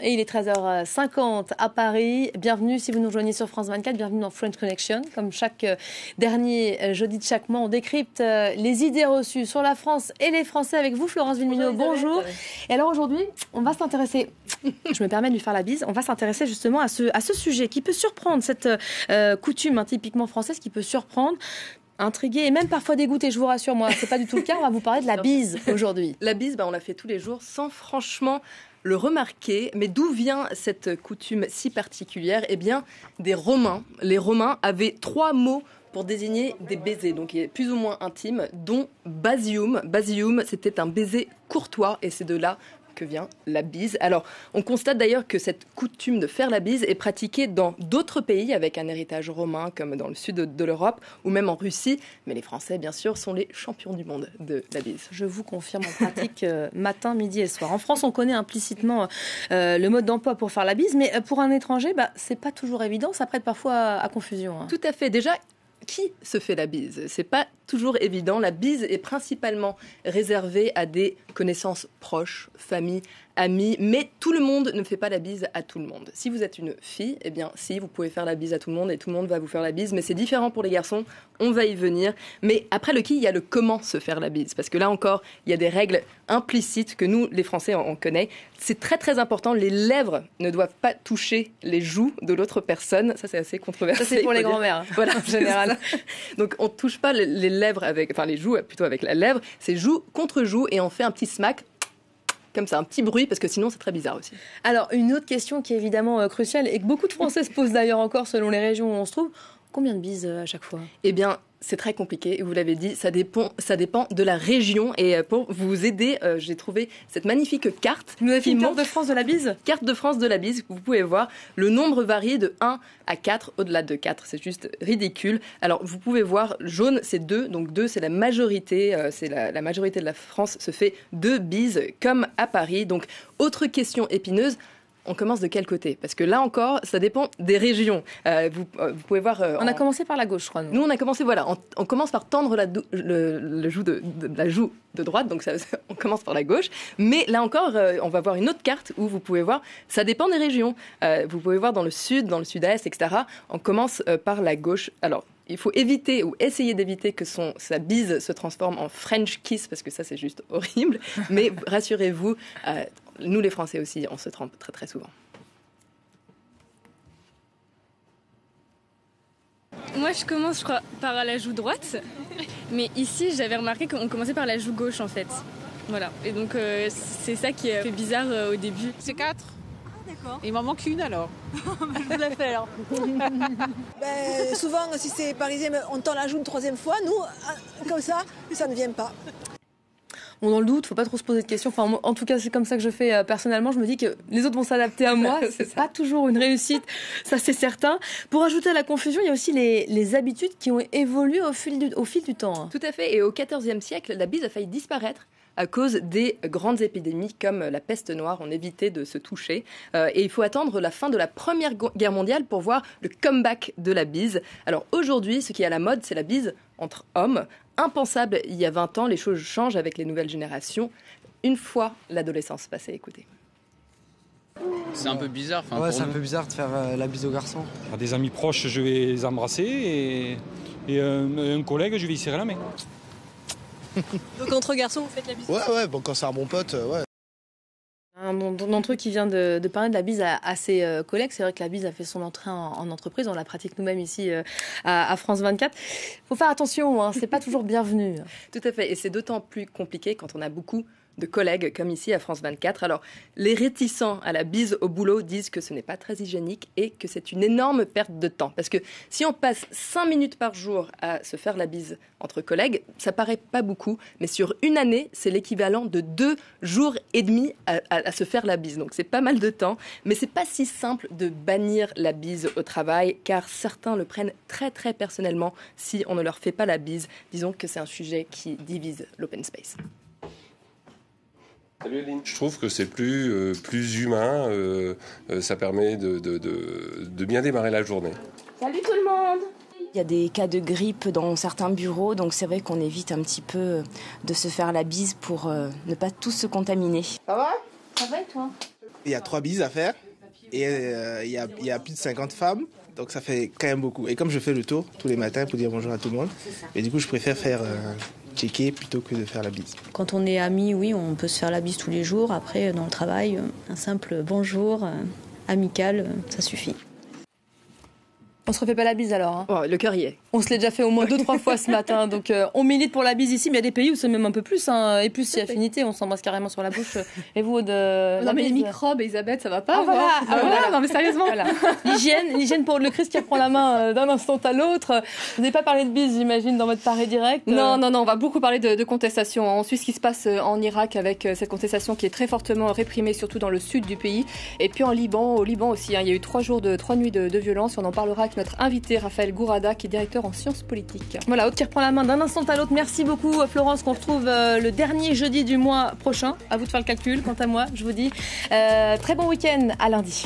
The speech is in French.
Et il est 13h50 à Paris. Bienvenue si vous nous rejoignez sur France 24. Bienvenue dans French Connection. Comme chaque euh, dernier euh, jeudi de chaque mois, on décrypte euh, les idées reçues sur la France et les Français avec vous, Florence Villemino. Bonjour. Et alors aujourd'hui, on va s'intéresser, je me permets de lui faire la bise, on va s'intéresser justement à ce, à ce sujet qui peut surprendre, cette coutume hein, typiquement française qui peut surprendre intrigué et même parfois dégoûté, je vous rassure, moi, c'est pas du tout le cas. On va vous parler de la bise aujourd'hui. La bise, bah, on la fait tous les jours sans franchement le remarquer. Mais d'où vient cette coutume si particulière? Eh bien, des Romains. Les Romains avaient trois mots pour désigner des baisers, donc plus ou moins intimes, dont basium. Basium, c'était un baiser courtois, et c'est de là que vient la bise. Alors, on constate d'ailleurs que cette coutume de faire la bise est pratiquée dans d'autres pays avec un héritage romain, comme dans le sud de, l'Europe ou même en Russie. Mais les Français, bien sûr, sont les champions du monde de la bise. Je vous confirme en pratique euh, matin, midi et soir. En France, on connaît implicitement euh, le mode d'emploi pour faire la bise, mais euh, pour un étranger, bah, c'est pas toujours évident. Ça prête parfois à, à confusion. Hein. Tout à fait. Déjà, qui se fait la bise? C'est pas toujours évident. La bise est principalement réservée à des connaissances proches, famille, amis, mais tout le monde ne fait pas la bise à tout le monde. Si vous êtes une fille, eh bien, si, vous pouvez faire la bise à tout le monde et tout le monde va vous faire la bise, mais c'est différent pour les garçons, on va y venir. Mais après le qui, il y a le comment se faire la bise, parce que là encore, il y a des règles implicites que nous, les Français, on connaît. C'est très très important, les lèvres ne doivent pas toucher les joues de l'autre personne. Ça, c'est assez controversé. Ça, c'est pour les grands-mères, voilà, en général. Donc, on ne touche pas les lèvres avec, enfin les joues plutôt avec la lèvre, c'est joue contre joue et on fait un petit smack comme ça, un petit bruit, parce que sinon c'est très bizarre aussi. Alors, une autre question qui est évidemment euh, cruciale et que beaucoup de Français se posent d'ailleurs encore selon les régions où on se trouve, combien de bises euh, à chaque fois? Eh bien, c'est très compliqué, vous l'avez dit, ça dépend, ça dépend de la région. Et euh, pour vous aider, euh, j'ai trouvé cette magnifique carte. Vous avez une carte de France de la bise? Carte de France de la bise, vous pouvez voir. Le nombre varie de 1 à 4, au-delà de 4, c'est juste ridicule. Alors, vous pouvez voir, jaune, c'est 2, donc 2, c'est la majorité, euh, c'est la, la majorité de la France se fait 2 bises, comme à Paris. Donc, autre question épineuse, on commence de quel côté? Parce que là encore, ça dépend des régions. Euh, vous, euh, vous, pouvez voir. Euh, on a commencé par la gauche, je crois. Nous, on a commencé, voilà, on, commence par tendre la, le, joue de, la joue de droite, donc ça, on commence par la gauche. Mais là encore, on va voir une autre carte où vous pouvez voir, ça dépend des régions. vous pouvez voir dans le sud, dans le sud-est, etc. On commence par la gauche. Alors, il faut éviter ou essayer d'éviter que son, sa bise se transforme en French kiss parce que ça c'est juste horrible. Mais rassurez-vous, nous les Français aussi, on se trompe très très souvent. Moi, je commence, je crois, par la joue droite. Mais ici, j'avais remarqué qu'on commençait par la joue gauche, en fait. Voilà. Et donc, euh, c'est ça qui est fait bizarre euh, au début. C'est quatre. Ah, d'accord. Il m'en manque une alors. je vous la fais alors. ben, souvent, si c'est parisien, on tend la joue une troisième fois. Nous, euh, comme ça, ça ne vient pas on dans le doute, faut pas trop se poser de questions. Enfin, en tout cas, c'est comme ça que je fais euh, personnellement. Je me dis que les autres vont s'adapter à moi. c'est pas toujours une réussite, ça c'est certain. Pour ajouter à la confusion, il y a aussi les, habitudes qui ont évolué au fil du, au fil du temps. Hein. Tout à fait. Et au XIVe siècle, la bise a failli disparaître à cause des grandes épidémies comme la peste noire. On évitait de se toucher. Euh, et il faut attendre la fin de la Première Guerre mondiale pour voir le comeback de la bise. Alors aujourd'hui, ce qui est à la mode, c'est la bise entre hommes. Impensable il y a 20 ans, les choses changent avec les nouvelles générations. Une fois l'adolescence passée, écoutez. C'est un peu bizarre. Ouais, c'est un peu bizarre de faire euh, la bise au garçon. des amis proches, je vais les embrasser et, et un collègue, je vais y serrer la main. Donc entre garçons, vous faites la bise Ouais, ouais, bon, quand c'est un bon pote, euh, ouais. Un d'entre eux qui vient de, parler de la bise à, ses euh, collègues. C'est vrai que la bise a fait son entrée en, entreprise. On la pratique nous-mêmes ici euh, à, France 24. Il faut faire attention, hein, c'est pas toujours bienvenu. Tout à fait. Et c'est d'autant plus compliqué quand on a beaucoup de collègues comme ici à France 24. Alors, les réticents à la bise au boulot disent que ce n'est pas très hygiénique et que c'est une énorme perte de temps. Parce que si on passe 5 minutes par jour à se faire la bise entre collègues, ça paraît pas beaucoup, mais sur une année, c'est l'équivalent de deux jours et demi à, se faire la bise. Donc c'est pas mal de temps, mais c'est pas si simple de bannir la bise au travail, car certains le prennent très très personnellement si on ne leur fait pas la bise. Disons que c'est un sujet qui divise l'open space. Je trouve que c'est plus, euh, plus humain, euh, euh, ça permet de, de, de, bien démarrer la journée. Salut tout le monde Il y a des cas de grippe dans certains bureaux, donc c'est vrai qu'on évite un petit peu de se faire la bise pour ne pas tous se contaminer. Ça va? Ça va et toi? Il y a trois bises à faire. Et euh, il, y a, il y a plus de 50 femmes. Donc ça fait quand même beaucoup. Et comme je fais le tour tous les matins pour dire bonjour à tout le monde, et du coup je préfère faire euh, checker plutôt que de faire la bise. Quand on est amis, oui, on peut se faire la bise tous les jours. Après, dans le travail, un simple bonjour euh, amical, ça suffit. On se refait pas la bise alors. Hein. Oh, le cœur y est. On se l'est déjà fait au moins deux trois fois ce matin, donc euh, on milite pour la bise ici. Mais il y a des pays où c'est même un peu plus, hein, et plus si affinité, on s'embrasse carrément sur la bouche. Et vous de Non mais les microbes, Elisabeth, ça va pas. Ah, voilà, Ah, voilà. Non mais sérieusement. Voilà. L'hygiène, l'hygiène pour le Christ qui reprend la main euh, d'un instant à l'autre. Vous n'avez pas parlé de bise, j'imagine, dans votre paré direct. euh. Non, non, non, on va beaucoup parler de, de contestation. On suit ce qui se passe euh, en Irak avec euh, cette contestation qui est très fortement réprimée, surtout dans le sud du pays. Et puis en Liban, au Liban aussi, hein, il y a eu trois jours de trois nuits de, de violence. On en parlera avec notre invité Raphaël Gourada, qui est directeur en sciences politiques. Voilà, Aude qui reprend la main d'un instant à l'autre. Merci beaucoup, Florence, qu'on retrouve euh, le dernier jeudi du mois prochain. À vous de faire le calcul. Quant à moi, je vous dis euh, très bon week-end à lundi.